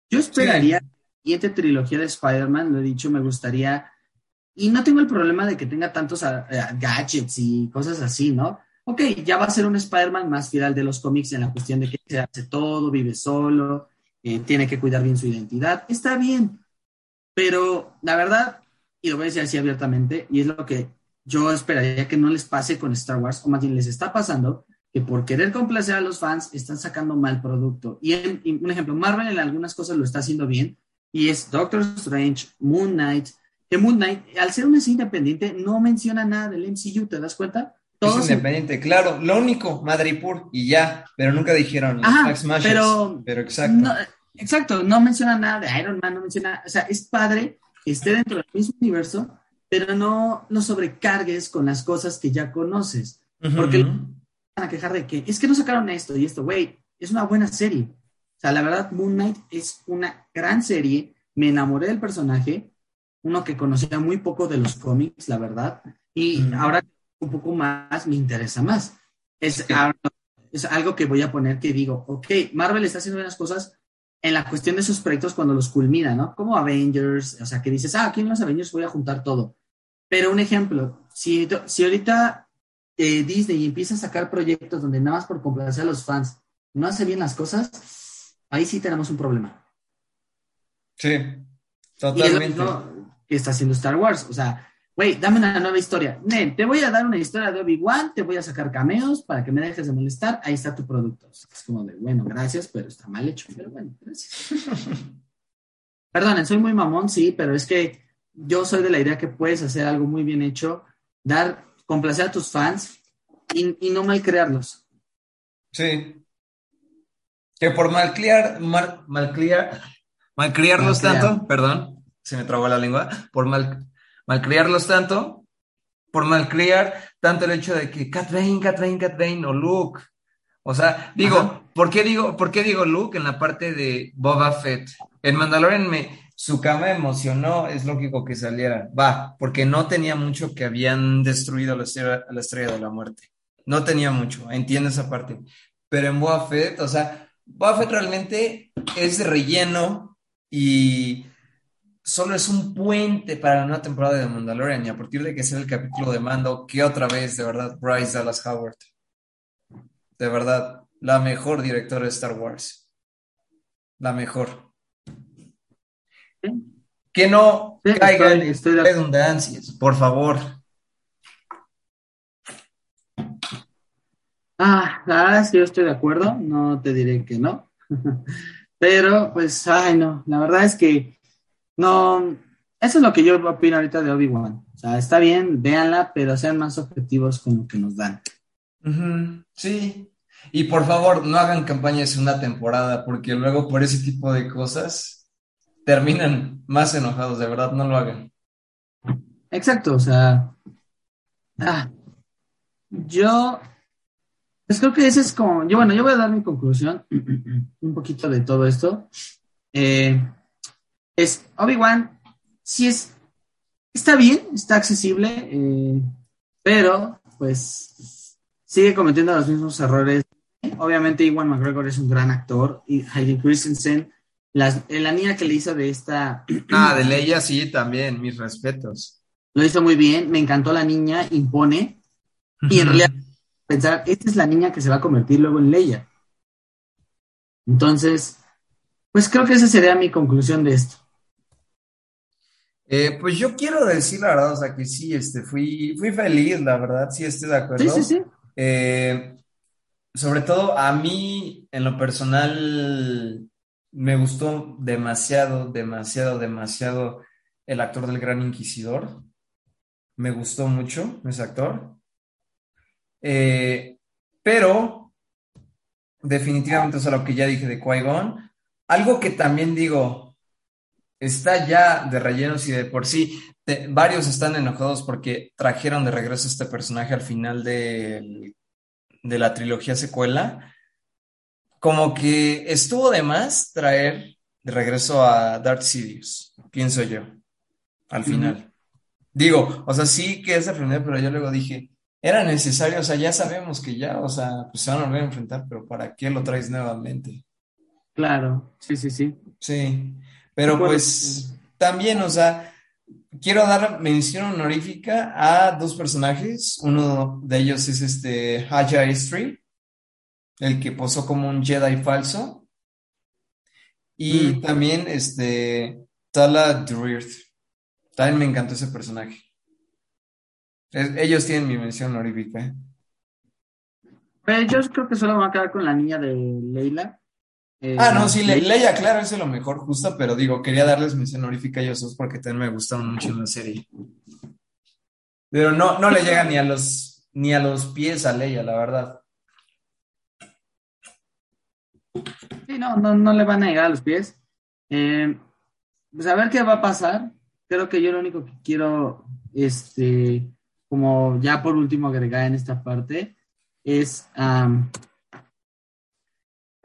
Yo esperaría la siguiente trilogía de Spider-Man, lo he dicho, me gustaría, y no tengo el problema de que tenga tantos ah, gadgets y cosas así, ¿no? Ok, ya va a ser un Spider-Man más fiel de los cómics en la cuestión de que se hace todo, vive solo, eh, tiene que cuidar bien su identidad, está bien, pero la verdad, y lo voy a decir así abiertamente, y es lo que yo esperaría que no les pase con Star Wars, o más bien les está pasando, que por querer complacer a los fans están sacando mal producto. Y, un ejemplo, Marvel en algunas cosas lo está haciendo bien, y es Doctor Strange, Moon Knight, que Moon Knight, al ser un independiente, no menciona nada del MCU, ¿te das cuenta? Todo es independiente, claro. Lo único, Madripoor y ya, pero nunca dijeron Ajá, pero, pero exacto. Exacto, no menciona nada de Iron Man, no menciona, o sea, es padre que esté dentro del mismo universo, pero no lo sobrecargues con las cosas que ya conoces, porque van a quejar de que es que no sacaron esto y esto, güey, es una buena serie. O sea, la verdad, Moon Knight es una gran serie, me enamoré del personaje, uno que conocía muy poco de los cómics, la verdad, y ahora un poco más me interesa más. Es, es algo que voy a poner que digo, ok, Marvel está haciendo unas cosas en la cuestión de sus proyectos cuando los culmina, ¿no? Como Avengers, o sea, que dices, ah, aquí en los Avengers voy a juntar todo. Pero un ejemplo, si, si ahorita eh, Disney empieza a sacar proyectos donde nada más por complacer a los fans no hace bien las cosas, ahí sí tenemos un problema. Sí, totalmente. Y que está haciendo Star Wars, o sea, güey, dame una nueva historia. Nen, te voy a dar una historia de Obi-Wan, te voy a sacar cameos para que me dejes de molestar, ahí está tu producto. Es como de, bueno, gracias, pero está mal hecho, pero bueno, gracias. [LAUGHS] Perdonen, soy muy mamón, sí, pero es que yo soy de la idea que puedes hacer algo muy bien hecho, dar, complacer a tus fans y, no malcrearlos. Sí. Que por malcriar, mal, malcriar, malcriarlos tanto, perdón, se me trabó la lengua, por mal, malcriarlos tanto, por malcriar tanto el hecho de que Cat Bane, Cat Bane, Cat Bane o Luke. O sea, digo, ¿por qué digo, ¿por qué digo Luke en la parte de Boba Fett? En Mandalorian me, su cama emocionó, es lógico que saliera. Va, porque no tenía mucho que habían destruido la estrella, la estrella de la muerte. No tenía mucho, entiendo esa parte. Pero en Boba Fett, o sea, Boba Fett realmente es de relleno y solo es un puente para la nueva temporada de Mandalorian y a partir de que sea el capítulo de mando, que otra vez, de verdad, Bryce Dallas Howard. De verdad, la mejor directora de Star Wars. La mejor. Que no caigan redundancias, por favor. Ah, es que yo estoy de acuerdo, no te diré que no. [LAUGHS] Pero, pues, ay, no, la verdad es que no, eso es lo que yo opino ahorita de Obi-Wan. O sea, está bien, véanla, pero sean más objetivos con lo que nos dan. Sí. Y por favor, no hagan campañas en una temporada, porque luego por ese tipo de cosas terminan más enojados, de verdad, no lo hagan. Exacto, o sea. Ah, yo. Pues creo que ese es como. Yo, bueno, yo voy a dar mi conclusión [CLEARS THROAT] un poquito de todo esto. Eh, es Obi-Wan, sí es, está bien, está accesible, eh, pero pues sigue cometiendo los mismos errores. Obviamente Iwan McGregor es un gran actor y Hayden Christensen, la, la niña que le hizo de esta... [CLEARS THROAT] Ah, de Leia sí, también, mis respetos. Lo hizo muy bien, me encantó la niña, impone, y en realidad pensar, esta es la niña que se va a convertir luego en Leia. Entonces, pues creo que esa sería mi conclusión de esto. Eh, pues yo quiero decir la verdad, o sea, que sí, este, fui, fui feliz, la verdad, sí estoy de acuerdo. Sí, sí, sí. Eh, sobre todo a mí, en lo personal, me gustó demasiado, demasiado, demasiado el actor del Gran Inquisidor. Me gustó mucho ese actor. Eh, pero, definitivamente, o sea, lo que ya dije de Qui-Gon, algo que también digo, está ya de rellenos y de por sí varios están enojados porque trajeron de regreso este personaje al final de, de la trilogía secuela. Como que estuvo de más traer de regreso a Darth Sidious, pienso yo. al final. Digo, o sea, sí que es defender, pero yo luego dije, era necesario, o sea, ya sabemos que ya, o sea, pues se van a volver a enfrentar, pero ¿para qué lo traes nuevamente? Claro, sí, sí, sí. Sí, pero pues también, o sea, quiero dar mención honorífica a dos personajes. Uno de ellos es este Haja Street, el que posó como un Jedi falso. Y Mm. también este Tala Druirt. También me encantó ese personaje. Es- ellos tienen mi mención honorífica. Pues yo creo que solo me voy a quedar con la niña de Leila. Eh, Ah, no, sí, Le-. Leia, claro, es de lo mejor, justo, pero digo, quería darles mención honorífica a ellos dos porque también me gustaron mucho en la serie. Pero no, no le llega ni a los, ni a los pies a Leia, la verdad. Sí, no, no, no le van a llegar a los pies. Eh, pues a ver qué va a pasar. Creo que yo lo único que quiero, este, como ya por último agregar en esta parte, es, am,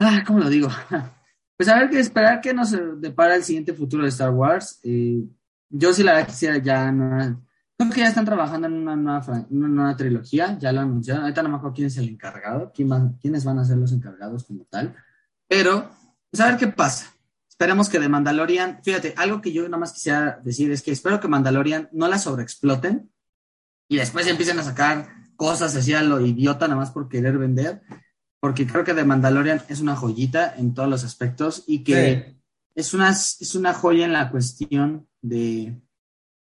ah, ¿cómo lo digo? [LAUGHS] Pues a ver qué esperar que nos depara el siguiente futuro de Star Wars. Eh, yo sí la verdad quisiera ya, no, creo que ya están trabajando en una nueva, una nueva trilogía, ya lo anunciaron. Ahorita no me acuerdo quién es el encargado, quién va- quiénes van a ser los encargados como tal. Pero, pues a ver qué pasa. Esperemos que de Mandalorian, fíjate, algo que yo nada más quisiera decir es que espero que Mandalorian no la sobreexploten y después empiecen a sacar cosas así a lo idiota nada más por querer vender, porque creo que de Mandalorian es una joyita en todos los aspectos y que Sí. es, una, es una joya en la cuestión de,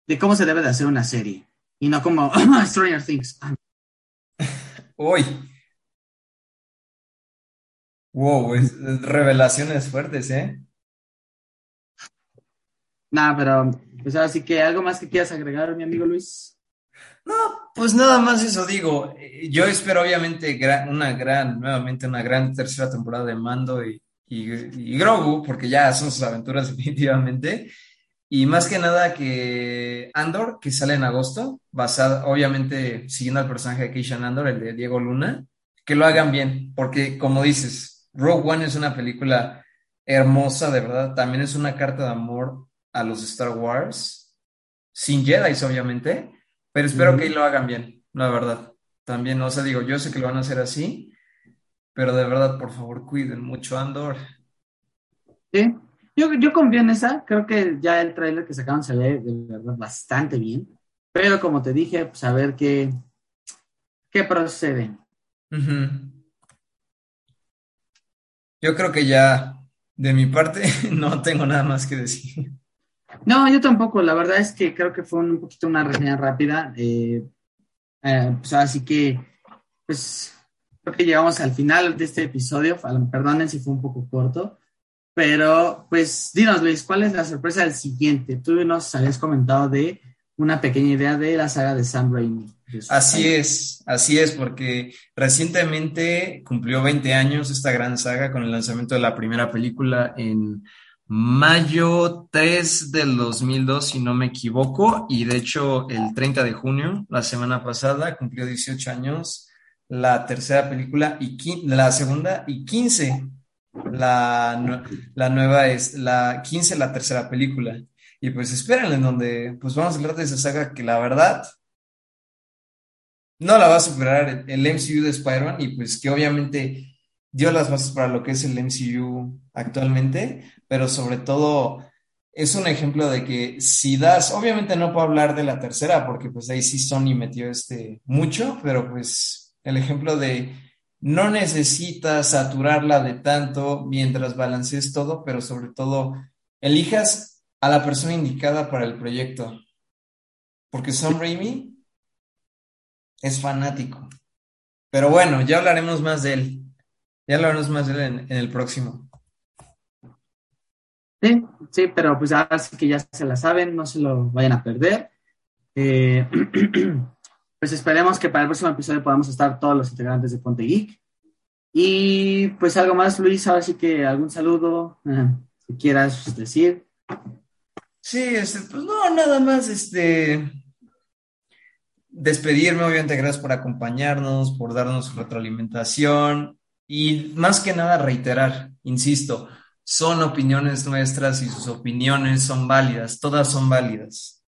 de cómo se debe de hacer una serie y no como [LAUGHS] Stranger Things. Uy. Wow, es- es revelaciones fuertes, ¿eh? Nada, pero pues ahora sí que algo más que quieras agregar, mi amigo Luis. No, pues nada más eso digo. Yo espero obviamente una gran, nuevamente una gran tercera temporada de Mando y, y, Grogu, porque ya son sus aventuras [LAUGHS] definitivamente. Y más que nada que Andor, que sale en agosto, basado, obviamente siguiendo al personaje de Keishan Andor, el de Diego Luna, que lo hagan bien, porque como dices, Rogue One es una película hermosa, de verdad, también es una carta de amor a los Star Wars, sin Jedi, obviamente, pero espero que lo hagan bien, la verdad. También, o sea, digo, yo sé que lo van a hacer así, pero de verdad, por favor, cuiden mucho Andor. Sí, yo, yo confío en esa. Creo que ya el tráiler que sacaron se ve de verdad bastante bien. Pero como te dije, pues a ver qué, qué procede. Ujú. Yo creo que ya de mi parte [LAUGHS] no tengo nada más que decir. No, yo tampoco. La verdad es que creo que fue un poquito una reseña rápida. eh, eh, pues así que, pues, creo que llegamos al final de este episodio. Perdonen si fue un poco corto. Pero, pues, dinos, Luis, ¿cuál es la sorpresa del siguiente? Tú nos habías comentado de una pequeña idea de la saga de Sam Raimi. Así es, así es, porque recientemente cumplió 20 años esta gran saga con el lanzamiento de la primera película en mayo 3 del 2002, si no me equivoco, y de hecho el 30 de junio, la semana pasada, cumplió 18 años la tercera película y la segunda y 15 la, la nueva es la 15 la tercera película. Y pues espérenle, en donde pues vamos a hablar de esa saga que la verdad no la va a superar el MCU de Spider-Man y pues que obviamente dio las bases para lo que es el MCU actualmente, pero sobre todo es un ejemplo de que si das, obviamente no puedo hablar de la tercera porque pues ahí sí Sony metió este mucho, pero pues el ejemplo de no necesitas saturarla de tanto mientras balancees todo, pero sobre todo elijas a la persona indicada para el proyecto, porque Sam Raimi es fanático. Pero bueno, ya hablaremos más de él. Ya hablaremos más de él en, en el próximo. Sí, sí, pero pues ahora sí que ya se la saben, no se lo vayan a perder. Eh, [CLEARS THROAT] pues esperemos que para el próximo episodio podamos estar todos los integrantes de Ponte Geek. Y pues algo más, Luis, ahora sí que algún saludo, eh, si quieras decir. Sí, este, pues no, nada más, este, despedirme, obviamente, gracias por acompañarnos, por darnos retroalimentación y más que nada reiterar, insisto, son opiniones nuestras y sus opiniones son válidas, todas son válidas.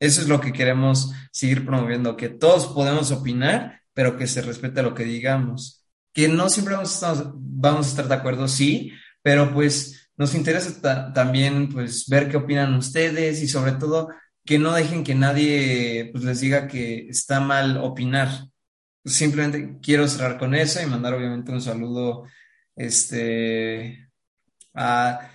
Eso es lo que queremos seguir promoviendo, que todos podemos opinar, pero que se respete lo que digamos. Que no siempre vamos a vamos a estar de acuerdo, sí, pero pues nos interesa también pues ver qué opinan ustedes y sobre todo que no dejen que nadie pues, les diga que está mal opinar. Simplemente quiero cerrar con eso y mandar obviamente un saludo este, a,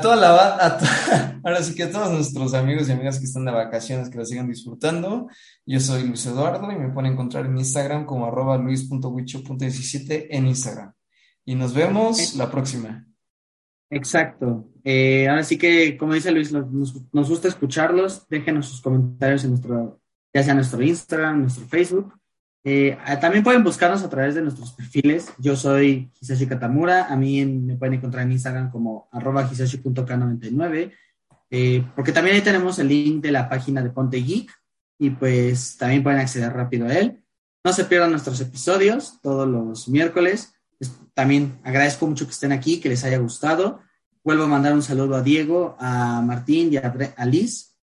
toda la [LAUGHS] ahora sí que a todos nuestros amigos y amigas que están de vacaciones, que la sigan disfrutando. Yo soy Luis Eduardo y me pueden encontrar en Instagram como arroba luis.wicho.17 en Instagram. Y nos vemos la próxima. Exacto. Eh, ahora sí que, como dice Luis, nos, nos, gusta escucharlos. Déjenos sus comentarios en nuestro, ya sea nuestro Instagram, nuestro Facebook. Eh, también pueden buscarnos a través de nuestros perfiles. Yo soy Hisashi Katamura. A mí me pueden encontrar en Instagram como arroba hisashi.k99. Eh, porque también ahí tenemos el link de la página de Ponte Geek y pues también pueden acceder rápido a él. No se pierdan nuestros episodios todos los miércoles. También agradezco mucho que estén aquí, que les haya gustado. Vuelvo a mandar un saludo a Diego, a Martín y a, Liz,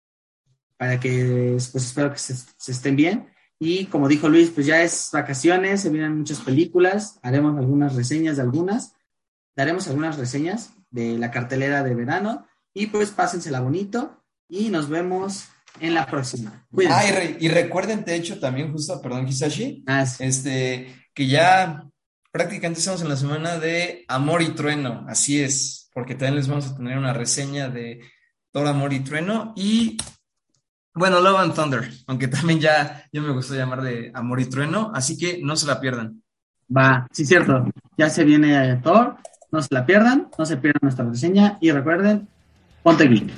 para que pues espero que se, estén bien. Y como dijo Luis, pues ya es vacaciones, se vienen muchas películas, haremos algunas reseñas de algunas, daremos algunas reseñas de la cartelera de verano y pues pásensela bonito y nos vemos en la próxima. Ah, y, recuerden, de hecho, también justo, perdón, Hisashi, ah, este, que ya prácticamente estamos en la semana de Amor y Trueno, así es, porque también les vamos a tener una reseña de Thor, Amor y Trueno y, bueno, Love and Thunder, aunque también ya, ya me gustó llamar de Amor y Trueno, así que no se la pierdan. Va, sí, cierto, ya se viene Thor, no se la pierdan, no se pierdan nuestra reseña y recuerden, ponte geek.